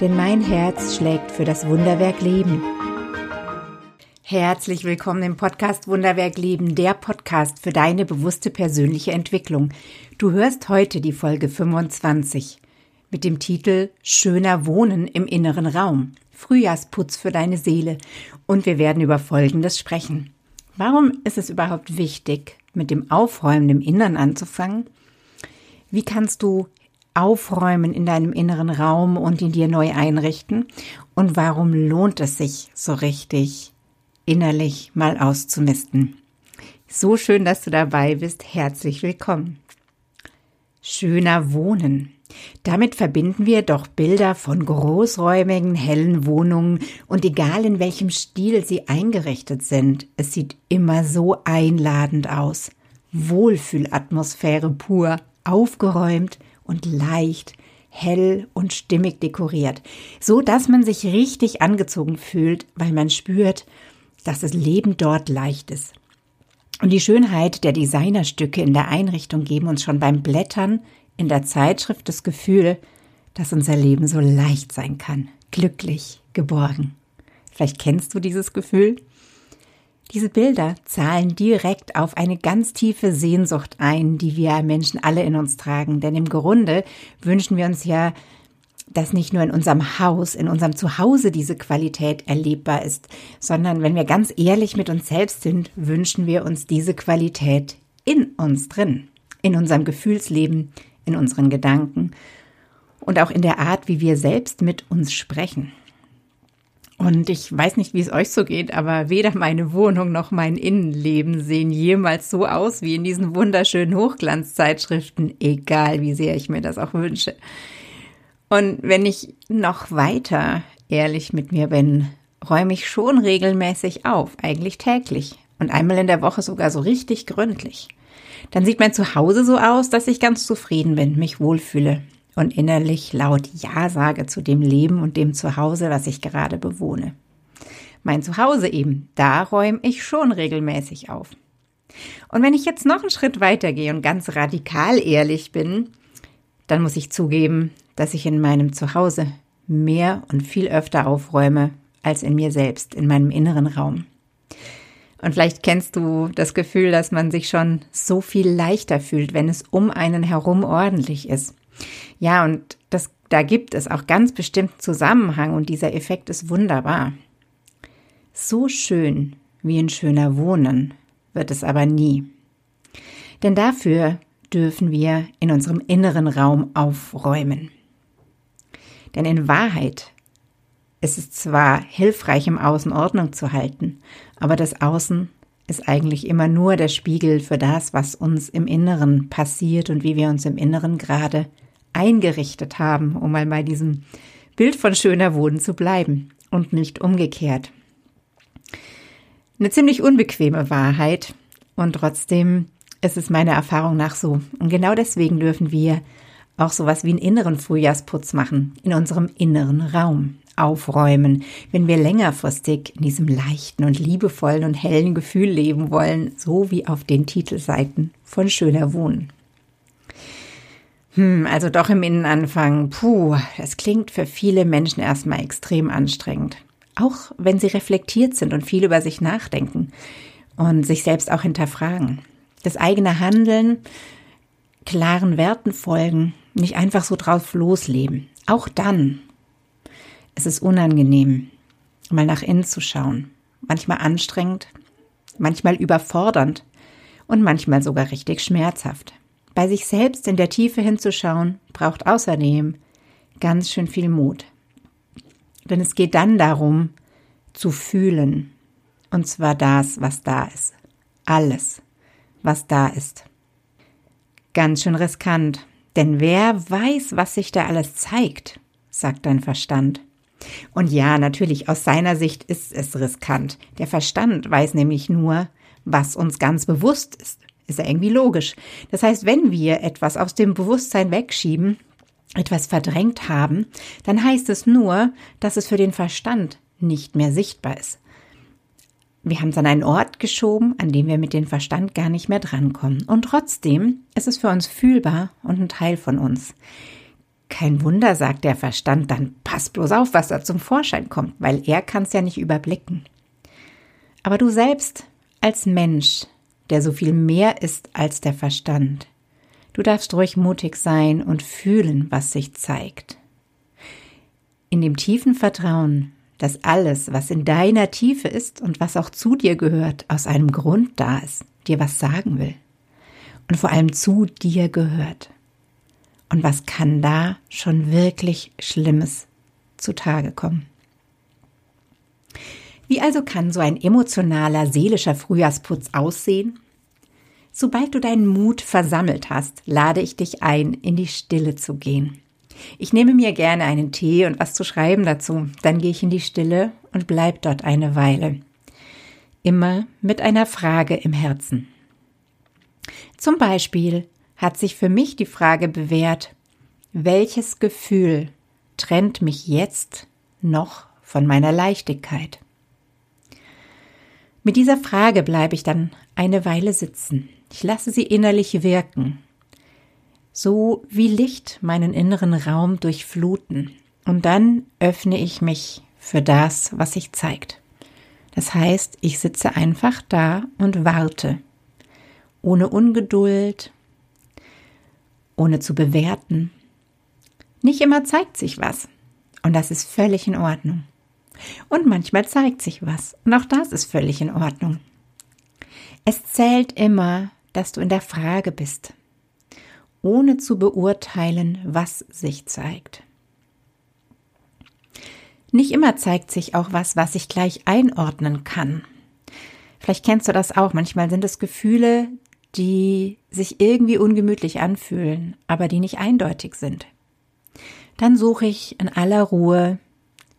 denn mein Herz schlägt für das Wunderwerk Leben. Herzlich willkommen im Podcast Wunderwerk Leben, der Podcast für deine bewusste persönliche Entwicklung. Du hörst heute die Folge 25 mit dem Titel Schöner Wohnen im inneren Raum. Frühjahrsputz für deine Seele. Und wir werden über Folgendes sprechen. Warum ist es überhaupt wichtig, mit dem Aufräumen im Innern anzufangen? Wie kannst du aufräumen in deinem inneren Raum und ihn dir neu einrichten? Und warum lohnt es sich so richtig innerlich mal auszumisten? So schön, dass du dabei bist. Herzlich willkommen. Schöner Wohnen. Damit verbinden wir doch Bilder von großräumigen, hellen Wohnungen und egal in welchem Stil sie eingerichtet sind, es sieht immer so einladend aus. Wohlfühlatmosphäre pur, aufgeräumt, und leicht, hell und stimmig dekoriert, so dass man sich richtig angezogen fühlt, weil man spürt, dass das Leben dort leicht ist. Und die Schönheit der Designerstücke in der Einrichtung geben uns schon beim Blättern in der Zeitschrift das Gefühl, dass unser Leben so leicht sein kann, glücklich, geborgen. Vielleicht kennst du dieses Gefühl? Diese Bilder zahlen direkt auf eine ganz tiefe Sehnsucht ein, die wir Menschen alle in uns tragen. Denn im Grunde wünschen wir uns ja, dass nicht nur in unserem Haus, in unserem Zuhause diese Qualität erlebbar ist, sondern wenn wir ganz ehrlich mit uns selbst sind, wünschen wir uns diese Qualität in uns drin, in unserem Gefühlsleben, in unseren Gedanken und auch in der Art, wie wir selbst mit uns sprechen. Und ich weiß nicht, wie es euch so geht, aber weder meine Wohnung noch mein Innenleben sehen jemals so aus wie in diesen wunderschönen Hochglanzzeitschriften, egal wie sehr ich mir das auch wünsche. Und wenn ich noch weiter ehrlich mit mir bin, räume ich schon regelmäßig auf, eigentlich täglich und einmal in der Woche sogar so richtig gründlich. Dann sieht mein Zuhause so aus, dass ich ganz zufrieden bin, mich wohlfühle und innerlich laut Ja sage zu dem Leben und dem Zuhause, was ich gerade bewohne. Mein Zuhause eben, da räume ich schon regelmäßig auf. Und wenn ich jetzt noch einen Schritt weitergehe und ganz radikal ehrlich bin, dann muss ich zugeben, dass ich in meinem Zuhause mehr und viel öfter aufräume als in mir selbst, in meinem inneren Raum. Und vielleicht kennst du das Gefühl, dass man sich schon so viel leichter fühlt, wenn es um einen herum ordentlich ist. Ja, und das, da gibt es auch ganz bestimmten Zusammenhang und dieser Effekt ist wunderbar. So schön wie ein schöner Wohnen wird es aber nie. Denn dafür dürfen wir in unserem inneren Raum aufräumen. Denn in Wahrheit ist es zwar hilfreich, im Außen Ordnung zu halten, aber das Außen ist eigentlich immer nur der Spiegel für das, was uns im Inneren passiert und wie wir uns im Inneren gerade eingerichtet haben, um mal bei diesem Bild von schöner Wohnen zu bleiben und nicht umgekehrt. Eine ziemlich unbequeme Wahrheit und trotzdem ist es meiner Erfahrung nach so. Und genau deswegen dürfen wir auch sowas wie einen inneren Frühjahrsputz machen, in unserem inneren Raum aufräumen, wenn wir längerfristig in diesem leichten und liebevollen und hellen Gefühl leben wollen, so wie auf den Titelseiten von Schöner Wohnen. Hm, also doch im Innen anfangen. Puh, das klingt für viele Menschen erstmal extrem anstrengend. Auch wenn sie reflektiert sind und viel über sich nachdenken und sich selbst auch hinterfragen. Das eigene Handeln, klaren Werten folgen, nicht einfach so drauf losleben. Auch dann ist es unangenehm, mal nach innen zu schauen. Manchmal anstrengend, manchmal überfordernd und manchmal sogar richtig schmerzhaft. Bei sich selbst in der Tiefe hinzuschauen, braucht außerdem ganz schön viel Mut. Denn es geht dann darum, zu fühlen. Und zwar das, was da ist. Alles, was da ist. Ganz schön riskant. Denn wer weiß, was sich da alles zeigt, sagt dein Verstand. Und ja, natürlich, aus seiner Sicht ist es riskant. Der Verstand weiß nämlich nur, was uns ganz bewusst ist. Ist ja irgendwie logisch. Das heißt, wenn wir etwas aus dem Bewusstsein wegschieben, etwas verdrängt haben, dann heißt es nur, dass es für den Verstand nicht mehr sichtbar ist. Wir haben es an einen Ort geschoben, an dem wir mit dem Verstand gar nicht mehr drankommen. Und trotzdem ist es für uns fühlbar und ein Teil von uns. Kein Wunder, sagt der Verstand, dann pass bloß auf, was da zum Vorschein kommt, weil er kann es ja nicht überblicken. Aber du selbst als Mensch, der so viel mehr ist als der Verstand, du darfst ruhig mutig sein und fühlen, was sich zeigt. In dem tiefen Vertrauen, dass alles, was in deiner Tiefe ist und was auch zu dir gehört, aus einem Grund da ist, dir was sagen will und vor allem zu dir gehört. Und was kann da schon wirklich Schlimmes zutage kommen? Wie also kann so ein emotionaler, seelischer Frühjahrsputz aussehen? Sobald du deinen Mut versammelt hast, lade ich dich ein, in die Stille zu gehen. Ich nehme mir gerne einen Tee und was zu schreiben dazu, dann gehe ich in die Stille und bleib dort eine Weile. Immer mit einer Frage im Herzen. Zum Beispiel, hat sich für mich die Frage bewährt, welches Gefühl trennt mich jetzt noch von meiner Leichtigkeit? Mit dieser Frage bleibe ich dann eine Weile sitzen. Ich lasse sie innerlich wirken, so wie Licht meinen inneren Raum durchfluten. Und dann öffne ich mich für das, was sich zeigt. Das heißt, ich sitze einfach da und warte, ohne Ungeduld, ohne zu bewerten. Nicht immer zeigt sich was. Und das ist völlig in Ordnung. Und manchmal zeigt sich was. Und auch das ist völlig in Ordnung. Es zählt immer, dass du in der Frage bist, ohne zu beurteilen, was sich zeigt. Nicht immer zeigt sich auch was, was ich gleich einordnen kann. Vielleicht kennst du das auch. Manchmal sind es Gefühle, die sich irgendwie ungemütlich anfühlen, aber die nicht eindeutig sind. Dann suche ich in aller Ruhe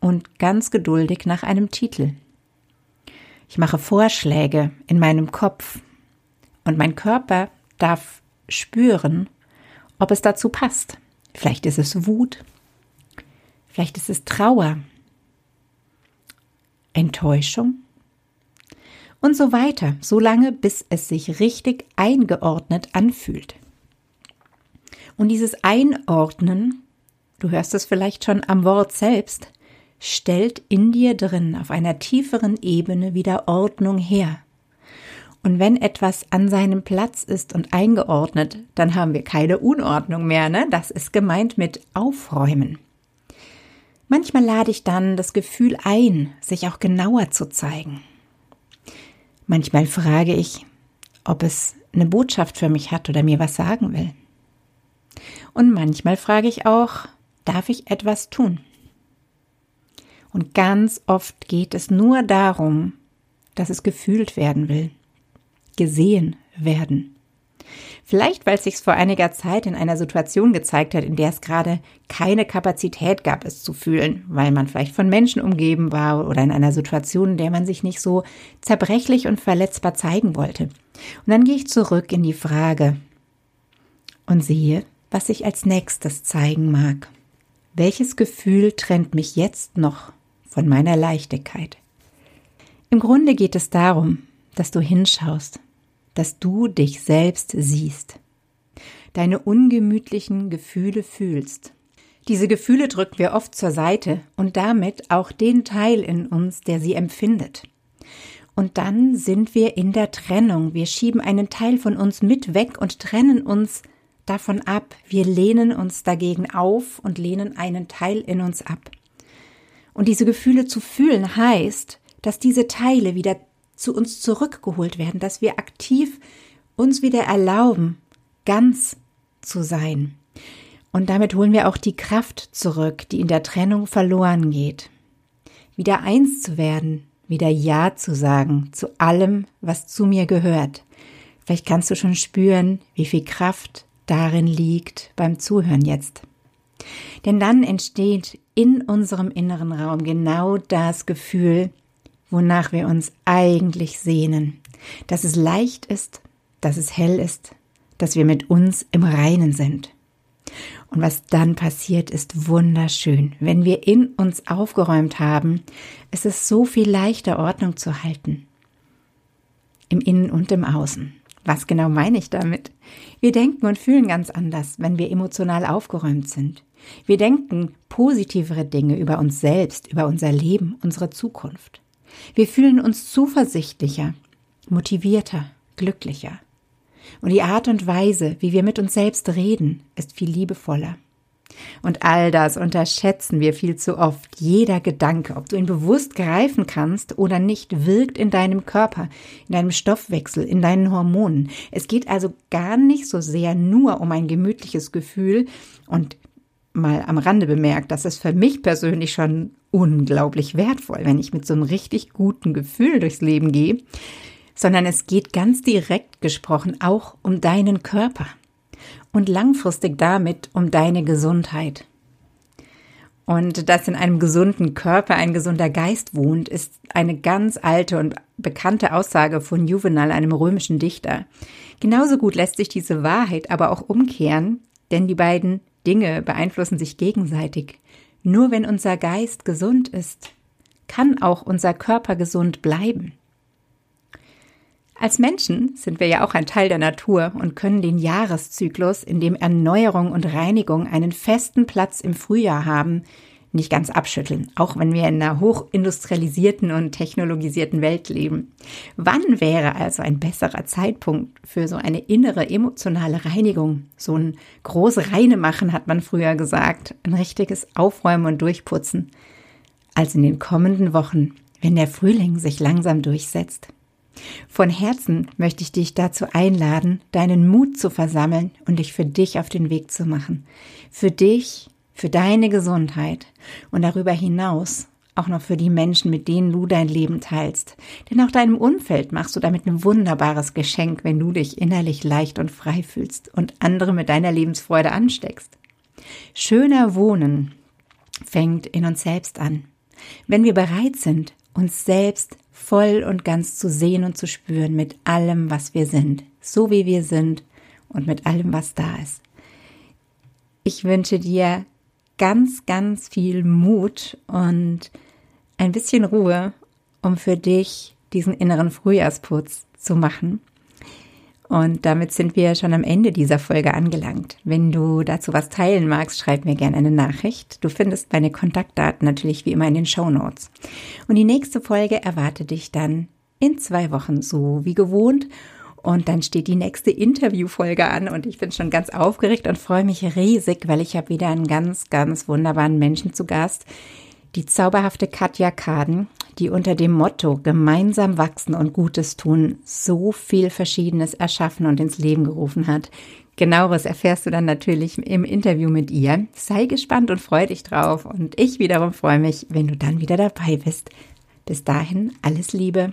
und ganz geduldig nach einem Titel. Ich mache Vorschläge in meinem Kopf und mein Körper darf spüren, ob es dazu passt. Vielleicht ist es Wut, vielleicht ist es Trauer, Enttäuschung, und so weiter, solange bis es sich richtig eingeordnet anfühlt. Und dieses Einordnen, du hörst es vielleicht schon am Wort selbst, stellt in dir drin auf einer tieferen Ebene wieder Ordnung her. Und wenn etwas an seinem Platz ist und eingeordnet, dann haben wir keine Unordnung mehr, ne? Das ist gemeint mit aufräumen. Manchmal lade ich dann das Gefühl ein, sich auch genauer zu zeigen. Manchmal frage ich, ob es eine Botschaft für mich hat oder mir was sagen will. Und manchmal frage ich auch, darf ich etwas tun? Und ganz oft geht es nur darum, dass es gefühlt werden will, gesehen werden. Vielleicht, weil es sich vor einiger Zeit in einer Situation gezeigt hat, in der es gerade keine Kapazität gab, es zu fühlen, weil man vielleicht von Menschen umgeben war oder in einer Situation, in der man sich nicht so zerbrechlich und verletzbar zeigen wollte. Und dann gehe ich zurück in die Frage und sehe, was sich als nächstes zeigen mag. Welches Gefühl trennt mich jetzt noch von meiner Leichtigkeit? Im Grunde geht es darum, dass du hinschaust, dass du dich selbst siehst, deine ungemütlichen Gefühle fühlst. Diese Gefühle drücken wir oft zur Seite und damit auch den Teil in uns, der sie empfindet. Und dann sind wir in der Trennung. Wir schieben einen Teil von uns mit weg und trennen uns davon ab. Wir lehnen uns dagegen auf und lehnen einen Teil in uns ab. Und diese Gefühle zu fühlen heißt, dass diese Teile wieder zu uns zurückgeholt werden, dass wir aktiv uns wieder erlauben, ganz zu sein. Und damit holen wir auch die Kraft zurück, die in der Trennung verloren geht. Wieder eins zu werden, wieder Ja zu sagen zu allem, was zu mir gehört. Vielleicht kannst du schon spüren, wie viel Kraft darin liegt beim Zuhören jetzt. Denn dann entsteht in unserem inneren Raum genau das Gefühl, wonach wir uns eigentlich sehnen. Dass es leicht ist, dass es hell ist, dass wir mit uns im Reinen sind. Und was dann passiert, ist wunderschön. Wenn wir in uns aufgeräumt haben, ist es so viel leichter, Ordnung zu halten. Im Innen und im Außen. Was genau meine ich damit? Wir denken und fühlen ganz anders, wenn wir emotional aufgeräumt sind. Wir denken positivere Dinge über uns selbst, über unser Leben, unsere Zukunft. Wir fühlen uns zuversichtlicher, motivierter, glücklicher. Und die Art und Weise, wie wir mit uns selbst reden, ist viel liebevoller. Und all das unterschätzen wir viel zu oft. Jeder Gedanke, ob du ihn bewusst greifen kannst oder nicht, wirkt in deinem Körper, in deinem Stoffwechsel, in deinen Hormonen. Es geht also gar nicht so sehr nur um ein gemütliches Gefühl und mal am Rande bemerkt, das ist für mich persönlich schon unglaublich wertvoll, wenn ich mit so einem richtig guten Gefühl durchs Leben gehe, sondern es geht ganz direkt gesprochen auch um deinen Körper und langfristig damit um deine Gesundheit. Und dass in einem gesunden Körper ein gesunder Geist wohnt, ist eine ganz alte und bekannte Aussage von Juvenal, einem römischen Dichter. Genauso gut lässt sich diese Wahrheit aber auch umkehren, denn die beiden Dinge beeinflussen sich gegenseitig. Nur wenn unser Geist gesund ist, kann auch unser Körper gesund bleiben. Als Menschen sind wir ja auch ein Teil der Natur und können den Jahreszyklus, in dem Erneuerung und Reinigung einen festen Platz im Frühjahr haben, nicht ganz abschütteln, auch wenn wir in einer hochindustrialisierten und technologisierten Welt leben. Wann wäre also ein besserer Zeitpunkt für so eine innere emotionale Reinigung? So ein groß Reine machen, hat man früher gesagt, ein richtiges Aufräumen und Durchputzen, als in den kommenden Wochen, wenn der Frühling sich langsam durchsetzt. Von Herzen möchte ich dich dazu einladen, deinen Mut zu versammeln und dich für dich auf den Weg zu machen. Für dich, für deine Gesundheit und darüber hinaus auch noch für die Menschen, mit denen du dein Leben teilst. Denn auch deinem Umfeld machst du damit ein wunderbares Geschenk, wenn du dich innerlich leicht und frei fühlst und andere mit deiner Lebensfreude ansteckst. Schöner Wohnen fängt in uns selbst an. Wenn wir bereit sind, uns selbst voll und ganz zu sehen und zu spüren mit allem, was wir sind, so wie wir sind und mit allem, was da ist. Ich wünsche dir ganz, ganz viel Mut und ein bisschen Ruhe, um für dich diesen inneren Frühjahrsputz zu machen und damit sind wir schon am Ende dieser Folge angelangt. Wenn du dazu was teilen magst, schreib mir gerne eine Nachricht. Du findest meine Kontaktdaten natürlich wie immer in den Show Notes. Und die nächste Folge erwartet dich dann in zwei Wochen, so wie gewohnt. Und dann steht die nächste Interviewfolge an und ich bin schon ganz aufgeregt und freue mich riesig, weil ich habe wieder einen ganz, ganz wunderbaren Menschen zu Gast, die zauberhafte Katja Kaden, die unter dem Motto gemeinsam wachsen und Gutes tun so viel Verschiedenes erschaffen und ins Leben gerufen hat. Genaueres erfährst du dann natürlich im Interview mit ihr. Sei gespannt und freu dich drauf und ich wiederum freue mich, wenn du dann wieder dabei bist. Bis dahin alles Liebe.